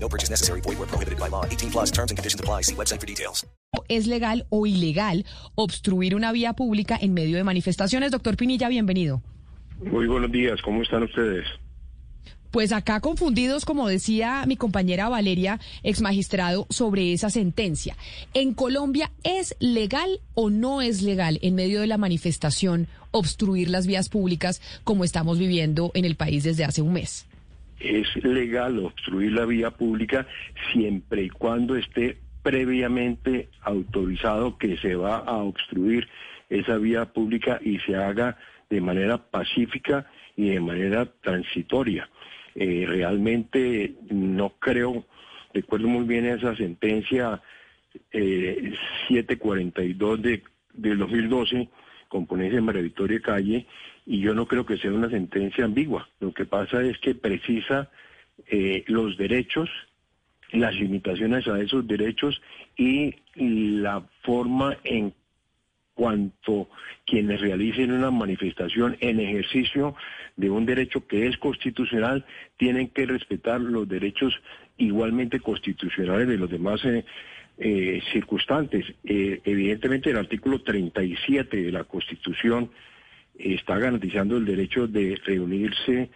No purchase necessary. Void where prohibited by law. 18 plus terms and conditions apply. See website for details. ¿Es legal o ilegal obstruir una vía pública en medio de manifestaciones? Doctor Pinilla, bienvenido. Muy buenos días, ¿cómo están ustedes? Pues acá confundidos, como decía mi compañera Valeria, ex magistrado, sobre esa sentencia. ¿En Colombia es legal o no es legal en medio de la manifestación obstruir las vías públicas como estamos viviendo en el país desde hace un mes? Es legal obstruir la vía pública siempre y cuando esté previamente autorizado que se va a obstruir esa vía pública y se haga de manera pacífica y de manera transitoria. Eh, realmente no creo, recuerdo muy bien esa sentencia eh, 742 de, del 2012 con ponencia en María Victoria Calle y yo no creo que sea una sentencia ambigua. Lo que pasa es que precisa eh, los derechos, las limitaciones a esos derechos y la forma en cuanto quienes realicen una manifestación en ejercicio de un derecho que es constitucional tienen que respetar los derechos igualmente constitucionales de los demás eh, eh, circunstantes. Eh, evidentemente el artículo 37 de la Constitución está garantizando el derecho de reunirse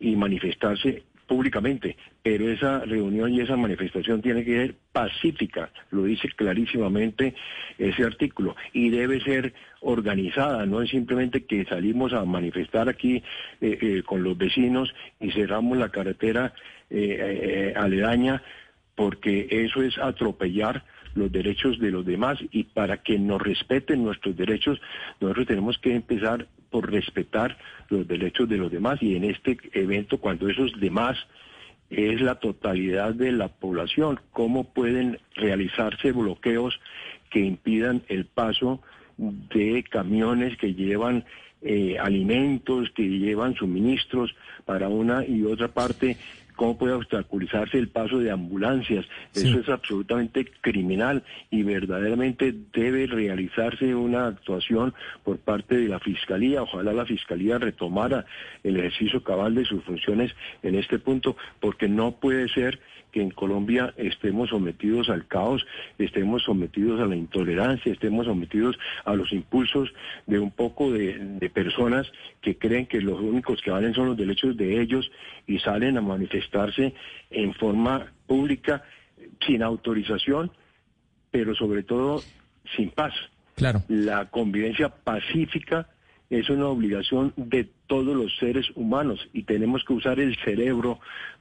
y manifestarse públicamente, pero esa reunión y esa manifestación tiene que ser pacífica, lo dice clarísimamente ese artículo, y debe ser organizada, no es simplemente que salimos a manifestar aquí eh, eh, con los vecinos y cerramos la carretera eh, aledaña, porque eso es atropellar los derechos de los demás y para que nos respeten nuestros derechos, nosotros tenemos que empezar por respetar los derechos de los demás y en este evento cuando esos demás es la totalidad de la población, cómo pueden realizarse bloqueos que impidan el paso de camiones que llevan eh, alimentos, que llevan suministros para una y otra parte cómo puede obstaculizarse el paso de ambulancias. Eso es absolutamente criminal y verdaderamente debe realizarse una actuación por parte de la Fiscalía. Ojalá la Fiscalía retomara el ejercicio cabal de sus funciones en este punto, porque no puede ser que en Colombia estemos sometidos al caos, estemos sometidos a la intolerancia, estemos sometidos a los impulsos de un poco de, de personas que creen que los únicos que valen son los derechos de ellos y salen a manifestarse en forma pública sin autorización, pero sobre todo sin paz. Claro. La convivencia pacífica es una obligación de todos los seres humanos y tenemos que usar el cerebro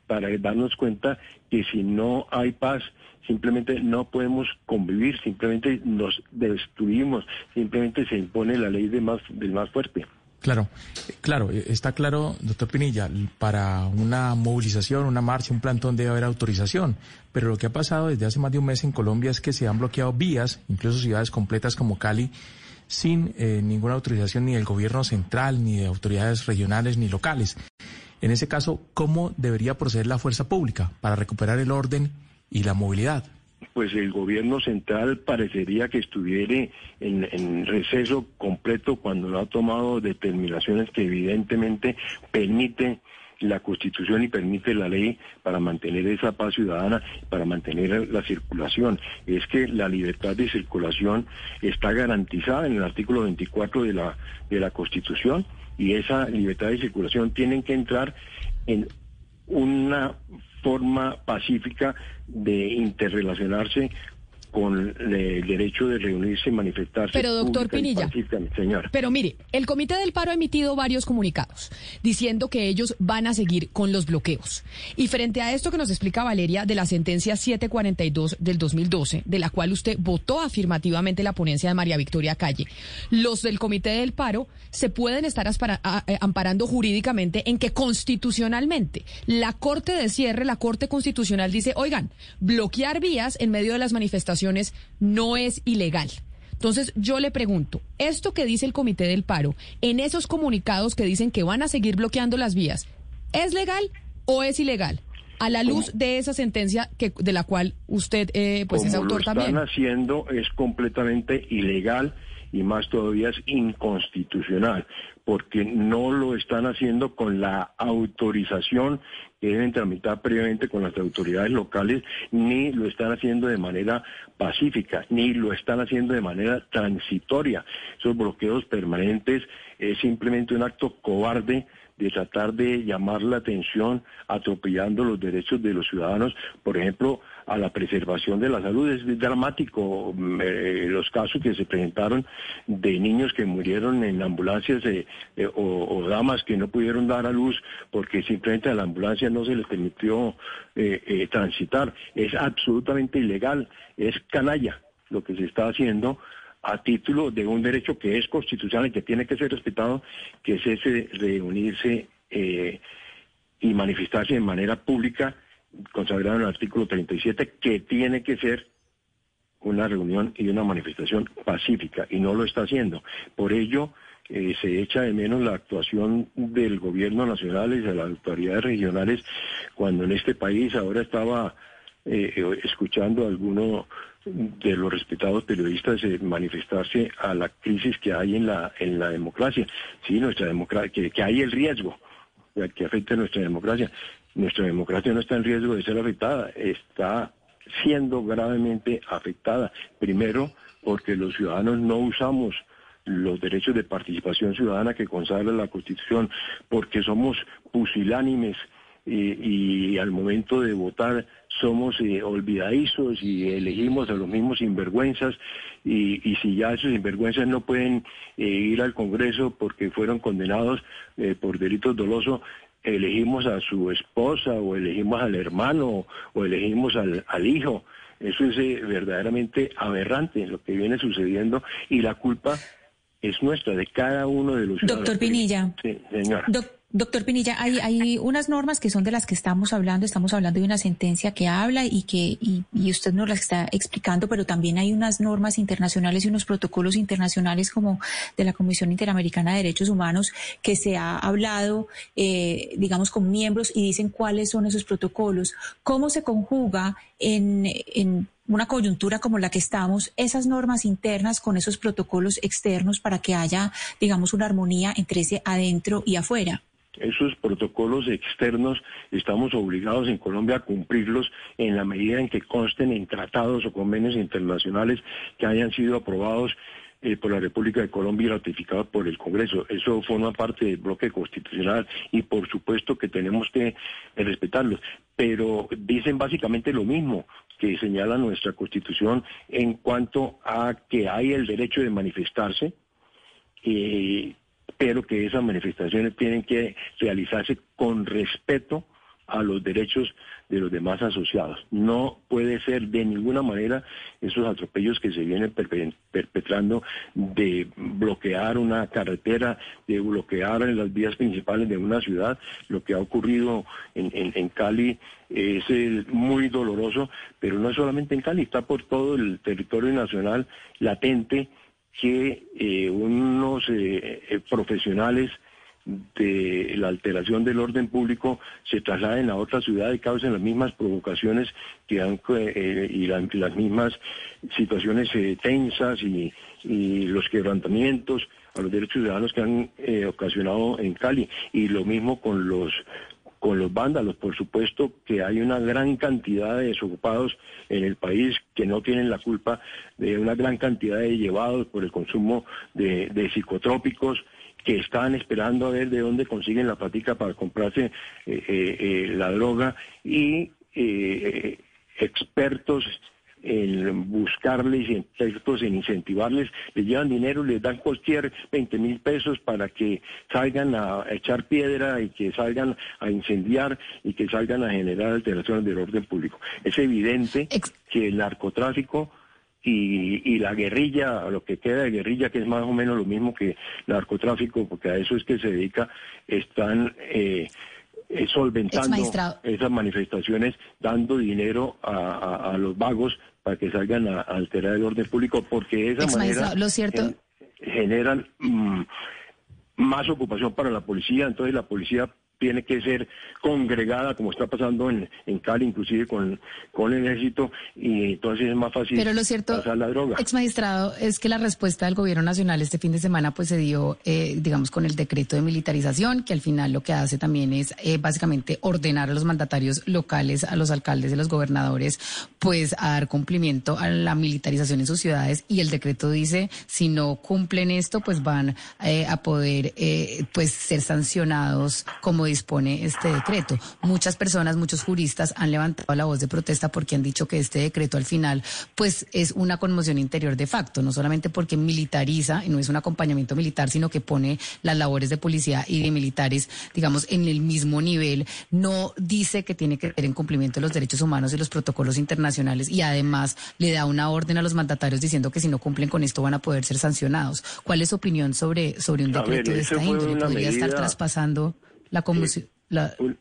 para darnos cuenta que si no hay paz, simplemente no podemos convivir, simplemente nos destruimos, simplemente se impone la ley de más, del más fuerte. Claro, claro, eh, está claro, doctor Pinilla, para una movilización, una marcha, un plantón debe haber autorización, pero lo que ha pasado desde hace más de un mes en Colombia es que se han bloqueado vías, incluso ciudades completas como Cali, sin eh, ninguna autorización ni del gobierno central, ni de autoridades regionales, ni locales. En ese caso, ¿cómo debería proceder la fuerza pública para recuperar el orden y la movilidad? Pues el gobierno central parecería que estuviera en, receso completo cuando no ha tomado determinaciones que evidentemente permiten la Constitución y permite la ley para mantener esa paz ciudadana, para mantener la circulación. Es que la libertad de circulación está garantizada en el artículo 24 de la, de la Constitución y esa libertad de circulación tiene que entrar en una forma pacífica de interrelacionarse con el derecho de reunirse y manifestarse. Pero doctor Pinilla, señora. pero mire, el Comité del Paro ha emitido varios comunicados diciendo que ellos van a seguir con los bloqueos. Y frente a esto que nos explica Valeria de la sentencia 742 del 2012, de la cual usted votó afirmativamente la ponencia de María Victoria Calle, los del Comité del Paro se pueden estar eh, amparando jurídicamente en que constitucionalmente la Corte de Cierre, la Corte Constitucional dice, oigan, bloquear vías en medio de las manifestaciones manifestaciones no es ilegal. Entonces yo le pregunto, esto que dice el Comité del Paro, en esos comunicados que dicen que van a seguir bloqueando las vías, ¿es legal o es ilegal? A la luz de esa sentencia que, de la cual usted eh, pues es autor lo están también. haciendo es completamente ilegal y más todavía es inconstitucional, porque no lo están haciendo con la autorización que deben tramitar previamente con las autoridades locales, ni lo están haciendo de manera pacífica, ni lo están haciendo de manera transitoria. Esos bloqueos permanentes es simplemente un acto cobarde de tratar de llamar la atención atropellando los derechos de los ciudadanos, por ejemplo, a la preservación de la salud. Es dramático mm, eh, los casos que se presentaron de niños que murieron en ambulancias eh, eh, o, o damas que no pudieron dar a luz porque simplemente a la ambulancia no se les permitió transitar. Es absolutamente ilegal, es canalla lo que se está haciendo a título de un derecho que es constitucional y que tiene que ser respetado, que es ese reunirse eh, y manifestarse de manera pública, consagrado en el artículo 37, que tiene que ser una reunión y una manifestación pacífica, y no lo está haciendo. Por ello, eh, se echa de menos la actuación del gobierno nacional y de las autoridades regionales, cuando en este país ahora estaba eh, escuchando a alguno de los respetados periodistas eh, manifestarse a la crisis que hay en la en la democracia. Sí, nuestra democracia, que, que hay el riesgo eh, que afecta nuestra democracia. Nuestra democracia no está en riesgo de ser afectada, está siendo gravemente afectada. Primero, porque los ciudadanos no usamos los derechos de participación ciudadana que consagra la Constitución, porque somos pusilánimes y, y al momento de votar somos eh, olvidadizos y elegimos a los mismos sinvergüenzas y, y si ya esos sinvergüenzas no pueden eh, ir al Congreso porque fueron condenados eh, por delitos dolosos, elegimos a su esposa o elegimos al hermano o elegimos al, al hijo. Eso es eh, verdaderamente aberrante lo que viene sucediendo y la culpa es nuestra, de cada uno de los ciudadanos. Doctor Pinilla. Sí, señora. Doc- Doctor Pinilla, hay, hay unas normas que son de las que estamos hablando. Estamos hablando de una sentencia que habla y que y, usted nos las está explicando, pero también hay unas normas internacionales y unos protocolos internacionales como de la Comisión Interamericana de Derechos Humanos que se ha hablado, eh, digamos, con miembros y dicen cuáles son esos protocolos, cómo se conjuga en una coyuntura como la que estamos, esas normas internas con esos protocolos externos para que haya, digamos, una armonía entre ese adentro y afuera. Esos protocolos externos estamos obligados en Colombia a cumplirlos en la medida en que consten en tratados o convenios internacionales que hayan sido aprobados eh, por la República de Colombia y ratificados por el Congreso. Eso forma parte del bloque constitucional y por supuesto que tenemos que eh, respetarlos. Pero dicen básicamente lo mismo que señala nuestra Constitución en cuanto a que hay el derecho de manifestarse. eh, pero que esas manifestaciones tienen que realizarse con respeto a los derechos de los demás asociados. No puede ser de ninguna manera esos atropellos que se vienen perpe- perpetrando de bloquear una carretera, de bloquear en las vías principales de una ciudad. Lo que ha ocurrido en Cali es eh, muy doloroso, pero no es solamente en Cali, está por todo el territorio nacional latente que eh, unos eh, eh, profesionales de la alteración del orden público se trasladen a otra ciudad y causen las mismas provocaciones que han, eh, y la- las mismas situaciones tensas y, y los quebrantamientos a los derechos ciudadanos que han ocasionado en Cali. Y lo mismo con los con los vándalos. Por supuesto que hay una gran cantidad de desocupados en el país que no tienen la culpa de una gran cantidad de llevados por el consumo de, psicotrópicos que están esperando a ver de dónde consiguen la platica para comprarse eh, eh, eh, la droga y expertos en buscarles y en incentivarles, les llevan dinero, les dan cualquier 20 mil pesos para que salgan a echar piedra y que salgan a incendiar y que salgan a generar alteraciones del orden público. Es evidente que el narcotráfico y, y la guerrilla, lo que queda de guerrilla, que es más o menos lo mismo que narcotráfico, porque a eso es que se dedica, están eh, eh, solventando esas manifestaciones, dando dinero a, a- a los vagos para que salgan a, a alterar el orden público, porque de esa Ex manera lo cierto- gen- generan mm, más ocupación para la policía, entonces la policía tiene que ser congregada, como está pasando en, en Cali, inclusive con, con el ejército, y entonces es más fácil Pero lo cierto, pasar la droga. ex magistrado, es que la respuesta del gobierno nacional este fin de semana pues se dio, eh, digamos, con el decreto de militarización, que al final lo que hace también es eh, básicamente ordenar a los mandatarios locales, a los alcaldes y los gobernadores, pues a dar cumplimiento a la militarización en sus ciudades. Y el decreto dice, si no cumplen esto, pues van eh, a poder eh, pues ser sancionados como dispone este decreto. Muchas personas, muchos juristas han levantado la voz de protesta porque han dicho que este decreto al final pues es una conmoción interior de facto, no solamente porque militariza y no es un acompañamiento militar, sino que pone las labores de policía y de militares, digamos, en el mismo nivel, no dice que tiene que ser en cumplimiento de los derechos humanos y los protocolos internacionales y además le da una orden a los mandatarios diciendo que si no cumplen con esto van a poder ser sancionados. ¿Cuál es su opinión sobre, sobre un ver, decreto de esta índole? ¿Podría estar traspasando la conmoción? la- Un-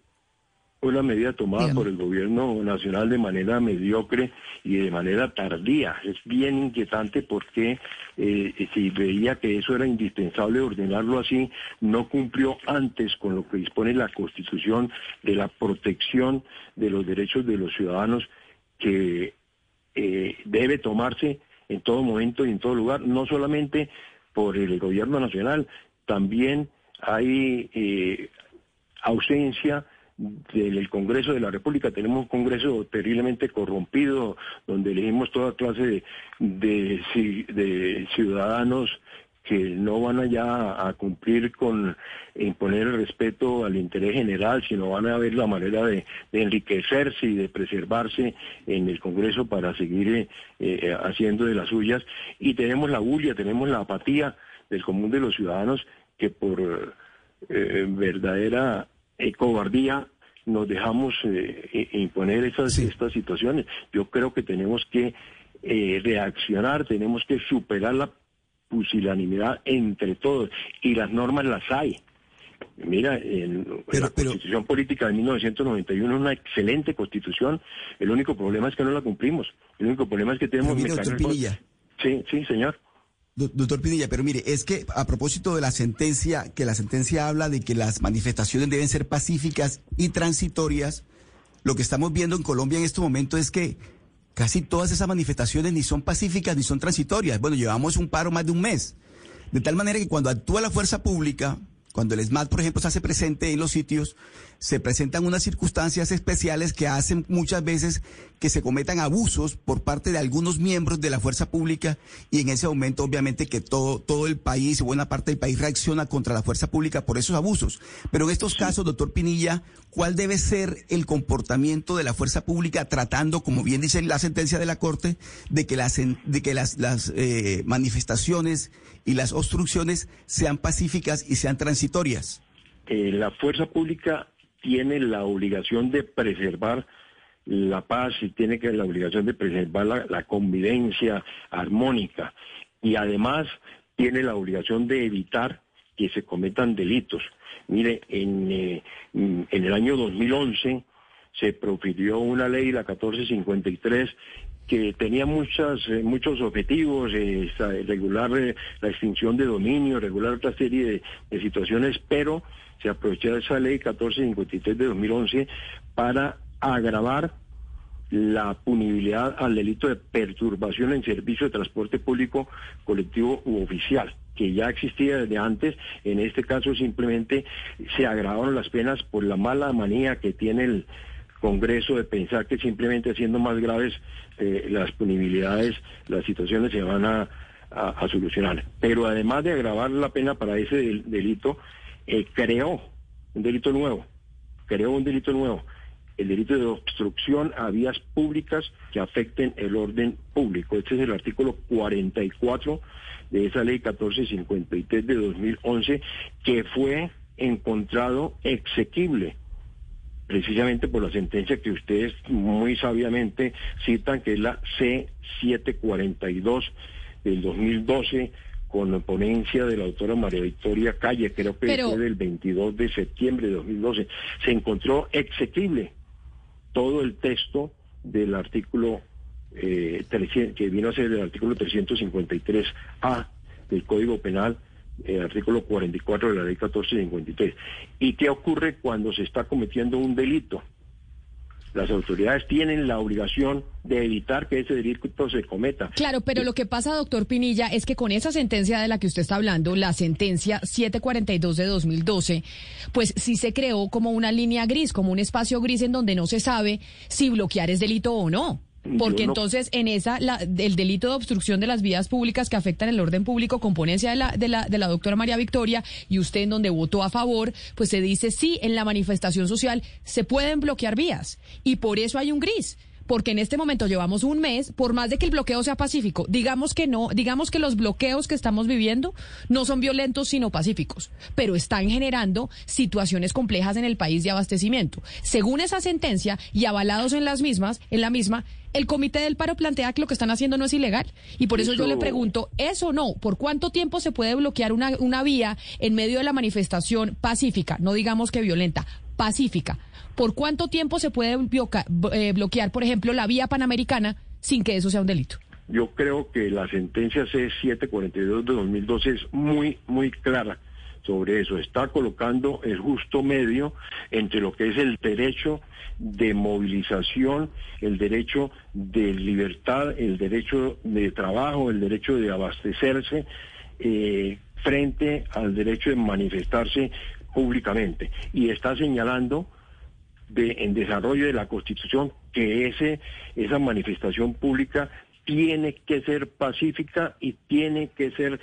una medida tomada Dígame. por el gobierno nacional de manera mediocre y de manera tardía. Es bien inquietante porque eh, si veía que eso era indispensable ordenarlo así, no cumplió antes con lo que dispone la Constitución de la protección de los derechos de los ciudadanos que eh, debe tomarse en todo momento y en todo lugar, no solamente por el gobierno nacional, también hay eh, ausencia del Congreso de la República. Tenemos un Congreso terriblemente corrompido, donde elegimos toda clase de, de, ci- de ciudadanos que no van allá a cumplir con imponer el respeto al interés general, sino van a ver la manera de, de enriquecerse y de preservarse en el Congreso para seguir eh, eh, haciendo de las suyas. Y tenemos la bulla, tenemos la apatía del común de los ciudadanos que por eh, verdadera eh, cobardía nos dejamos eh, i- imponer esas, estas situaciones. Yo creo que tenemos que eh, reaccionar, tenemos que superar la pusilanimidad entre todos y las normas las hay. Mira, en, Pero- la pero- Constitución Política de 1991 es una excelente constitución. El único problema es que no la cumplimos. El único problema es que tenemos mecanismos-. Sí, sí, señor. Do- Doctor Pinilla, pero mire, es que a propósito de la sentencia, que la sentencia habla de que las manifestaciones deben ser pacíficas y transitorias, lo que estamos viendo en Colombia en este momento es que casi todas esas manifestaciones ni son pacíficas ni son transitorias. Bueno, llevamos un paro más de un mes. De tal manera que cuando actúa la fuerza pública, cuando el SMAT, por ejemplo, se hace presente en los sitios, se presentan unas circunstancias especiales que hacen muchas veces que se cometan abusos por parte de algunos miembros de la fuerza pública y en ese momento obviamente que todo, todo el país, buena parte del país reacciona contra la fuerza pública por esos abusos. Pero en estos casos, doctor Pinilla, ¿cuál debe ser el comportamiento de la fuerza pública tratando, como bien dice la sentencia de la Corte, de que las, de que las, las eh, manifestaciones y las obstrucciones sean pacíficas y sean transitorias? Eh, la fuerza pública tiene la obligación de preservar la paz y tiene que la obligación de preservar la, convivencia armónica y además tiene la obligación de evitar que se cometan delitos. Mire, en, eh, en el año 2011 se profirió una ley, la 1453, que tenía muchas, eh, muchos objetivos, eh, regular eh, la extinción de dominio, regular otra serie de, de situaciones, pero se aprovechó esa ley 1453 de 2011 para agravar la punibilidad al delito de perturbación en servicio de transporte público colectivo u oficial, que ya existía desde antes. En este caso simplemente se agravaron las penas por la mala manía que tiene el Congreso de pensar que simplemente haciendo más graves eh, las punibilidades, las situaciones se van a, a- solucionar. Pero además de agravar la pena para ese del- delito, eh, creó un delito nuevo, creó un delito nuevo el delito de obstrucción a vías públicas que afecten el orden público. Este es el artículo 44 de esa ley 1453 de 2011 que fue encontrado exequible precisamente por la sentencia que ustedes muy sabiamente citan, que es la C742 del 2012, con ponencia de la autora María Victoria Calle, creo que Pero- fue del 22 de septiembre de 2012. Se encontró exequible todo el texto del artículo eh, 300 que vino a ser el artículo 353A del Código Penal, el artículo 44 de la ley 1453. ¿Y qué ocurre cuando se está cometiendo un delito? Las autoridades tienen la obligación de evitar que ese delito se cometa. Claro, pero lo que pasa, doctor Pinilla, es que con esa sentencia de la que usted está hablando, la sentencia 742 de 2012, pues sí se creó como una línea gris, como un espacio gris en donde no se sabe si bloquear es delito o no. Porque no- entonces en esa, la, el delito de obstrucción de las vías públicas que afectan el orden público, componencia de la, de la, de la doctora María Victoria, y usted en donde votó a favor, pues se dice sí, en la manifestación social se pueden bloquear vías. Y por eso hay un gris. Porque en este momento llevamos un mes, por más de que el bloqueo sea pacífico, digamos que no, digamos que los bloqueos que estamos viviendo no son violentos sino pacíficos, pero están generando situaciones complejas en el país de abastecimiento. Según esa sentencia y avalados en las mismas, en la misma, el Comité del Paro plantea que lo que están haciendo no es ilegal. Y por eso, yo le pregunto, ¿eso o no? ¿Por cuánto tiempo se puede bloquear una, una vía en medio de la manifestación pacífica? No digamos que violenta, pacífica. ¿Por cuánto tiempo se puede eh, bloquear, por ejemplo, la vía panamericana sin que eso sea un delito? Yo creo que la sentencia C742 de 2012 es muy, muy clara sobre eso. Está colocando el justo medio entre lo que es el derecho de movilización, el derecho de libertad, el derecho de trabajo, el derecho de abastecerse, eh, frente al derecho de manifestarse públicamente. Y está señalando de, en desarrollo de la Constitución que ese, esa manifestación pública tiene que ser pacífica y tiene que ser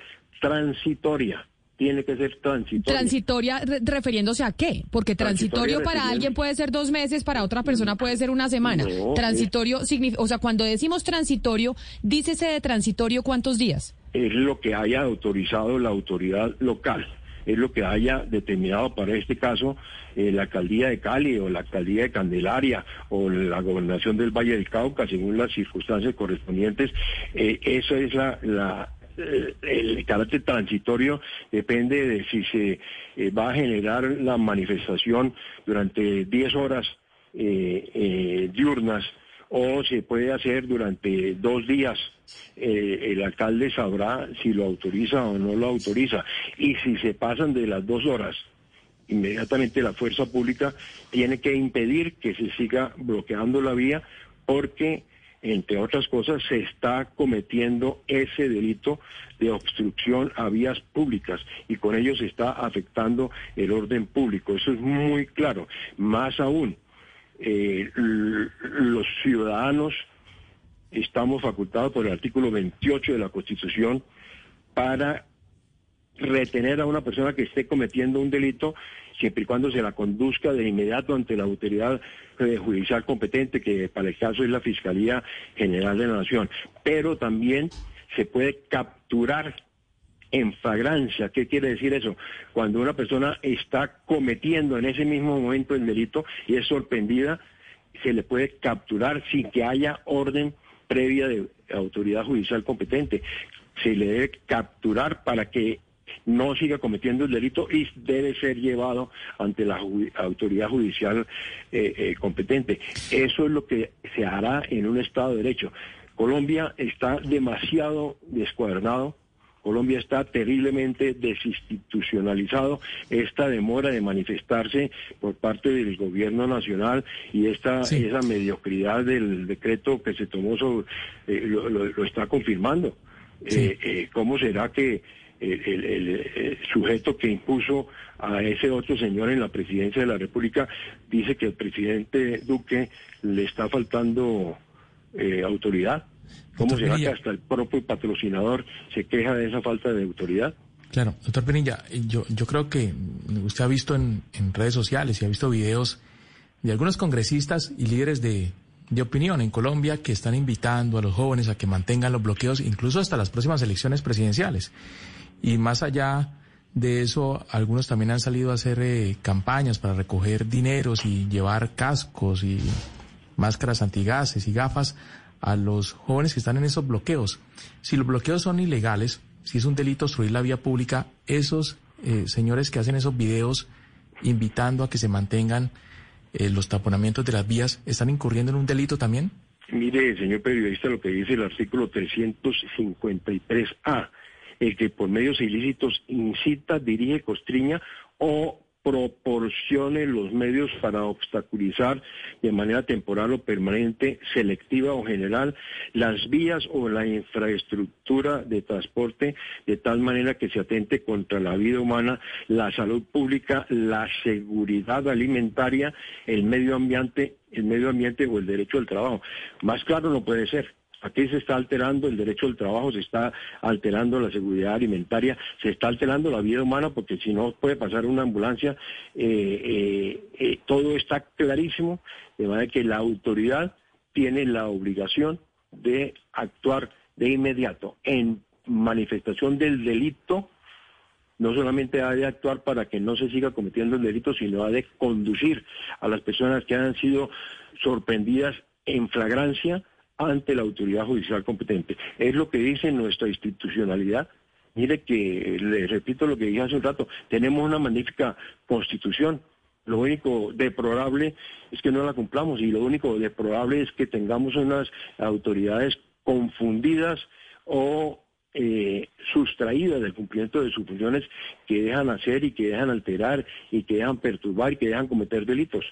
transitoria. Tiene que ser transitoria. Transitoria re- refiriéndose a qué? Porque transitorio, para alguien puede ser dos meses, para otra persona puede ser una semana. No, transitorio significa, o sea, cuando decimos transitorio, dícese de transitorio cuántos días. es lo que haya autorizado la autoridad local, es lo que haya determinado para este caso eh, la alcaldía de Cali o la alcaldía de Candelaria o la gobernación del Valle del Cauca, según las circunstancias correspondientes. Eh, eso es la, eh, el carácter transitorio depende de si se va a generar la manifestación durante 10 horas diurnas o se puede hacer durante dos días. Eh, el alcalde sabrá si lo autoriza o no lo autoriza. Y si se pasan de las dos horas, inmediatamente la fuerza pública tiene que impedir que se siga bloqueando la vía porque, entre otras cosas, se está cometiendo ese delito de obstrucción a vías públicas y con ello se está afectando el orden público. Eso es muy claro. Más aún, eh, los ciudadanos estamos facultados por el artículo 28 de la Constitución para retener a una persona que esté cometiendo un delito siempre y cuando se la conduzca de inmediato ante la autoridad eh, judicial competente, que para el caso es la Fiscalía General de la Nación. Pero también se puede capturar en flagrancia. ¿Qué quiere decir eso? Cuando una persona está cometiendo en ese mismo momento el delito y es sorprendida, se le puede capturar sin que haya orden previa de autoridad judicial competente. Se le debe capturar para que no siga cometiendo el delito y debe ser llevado ante la autoridad judicial eh, eh, competente. Eso es lo que se hará en un Estado de Derecho. Colombia está demasiado descuadernado. Colombia está terriblemente desinstitucionalizado. Esta demora de manifestarse por parte del gobierno nacional y esta Sí. esa mediocridad del decreto que se tomó sobre, eh, lo, lo- lo está confirmando. Sí. Eh, eh, ¿Cómo será que el, el- sujeto que impuso a ese otro señor en la presidencia de la República dice que el presidente Duque le está faltando autoridad? ¿Cómo será que Pinilla. hasta el propio patrocinador se queja de esa falta de autoridad? Claro, doctor Penilla, eh, yo, yo creo que usted ha visto en, en redes sociales y ha visto videos de algunos congresistas y líderes de, de opinión en Colombia que están invitando a los jóvenes a que mantengan los bloqueos, incluso hasta las próximas elecciones presidenciales. Y más allá de eso, algunos también han salido a hacer eh, campañas para recoger dineros y llevar cascos y máscaras antigases y gafas a los jóvenes que están en esos bloqueos. Si los bloqueos son ilegales, si es un delito obstruir la vía pública, esos eh, señores que hacen esos videos invitando a que se mantengan eh, los taponamientos de las vías, ¿están incurriendo en un delito también? Mire, señor periodista, lo que dice el artículo 353A, el que por medios ilícitos incita, dirige, costriña o proporcione los medios para obstaculizar de manera temporal o permanente, selectiva o general las vías o la infraestructura de transporte de tal manera que se atente contra la vida humana, la salud pública, la seguridad alimentaria, el medio ambiente, el medio ambiente o el derecho al trabajo. Más claro no puede ser. Aquí se está alterando el derecho al trabajo, se está alterando la seguridad alimentaria, se está alterando la vida humana porque si no puede pasar una ambulancia, eh, eh, eh, todo está clarísimo, de manera que la autoridad tiene la obligación de actuar de inmediato en manifestación del delito, no solamente ha de actuar para que no se siga cometiendo el delito, sino ha de conducir a las personas que han sido sorprendidas en flagrancia ante la autoridad judicial competente. Es lo que dice nuestra institucionalidad. Mire que, le repito lo que dije hace un rato, tenemos una magnífica constitución. Lo único deplorable es que no la cumplamos y lo único deplorable es que tengamos unas autoridades confundidas o eh, sustraídas del cumplimiento de sus funciones que dejan hacer y que dejan alterar y que dejan perturbar y que dejan cometer delitos.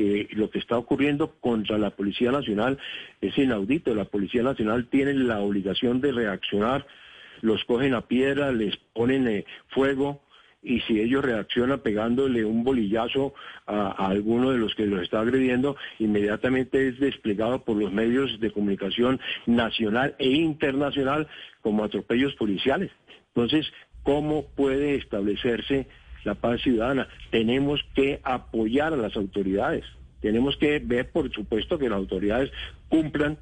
Eh, lo que está ocurriendo contra la Policía Nacional es inaudito. La Policía Nacional tiene la obligación de reaccionar, los cogen a piedra, les ponen eh, fuego y si ellos reaccionan pegándole un bolillazo a, a, alguno de los que los está agrediendo, inmediatamente es desplegado por los medios de comunicación nacional e internacional como atropellos policiales. Entonces, ¿cómo puede establecerse la paz ciudadana. Tenemos que apoyar a las autoridades. Tenemos que ver, por supuesto, que las autoridades cumplan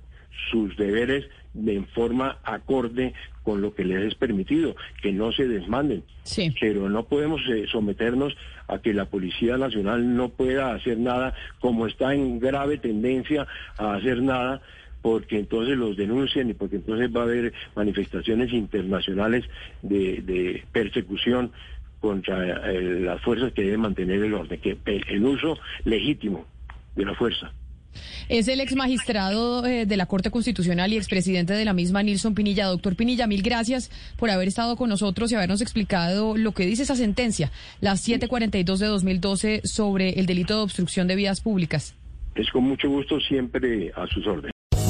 sus deberes de en forma acorde con lo que les es permitido, que no se desmanden. Sí. Pero no podemos eh, someternos a que la Policía Nacional no pueda hacer nada, como está en grave tendencia a hacer nada, porque entonces los denuncian y porque entonces va a haber manifestaciones internacionales de, de persecución contra eh, las fuerzas que deben mantener el orden, que el uso legítimo de la fuerza. Es el ex magistrado eh, de la Corte Constitucional y expresidente de la misma, Nilson Pinilla. Doctor Pinilla, mil gracias por haber estado con nosotros y habernos explicado lo que dice esa sentencia, la 742 de 2012, sobre el delito de obstrucción de vías públicas. Es con mucho gusto siempre a sus órdenes.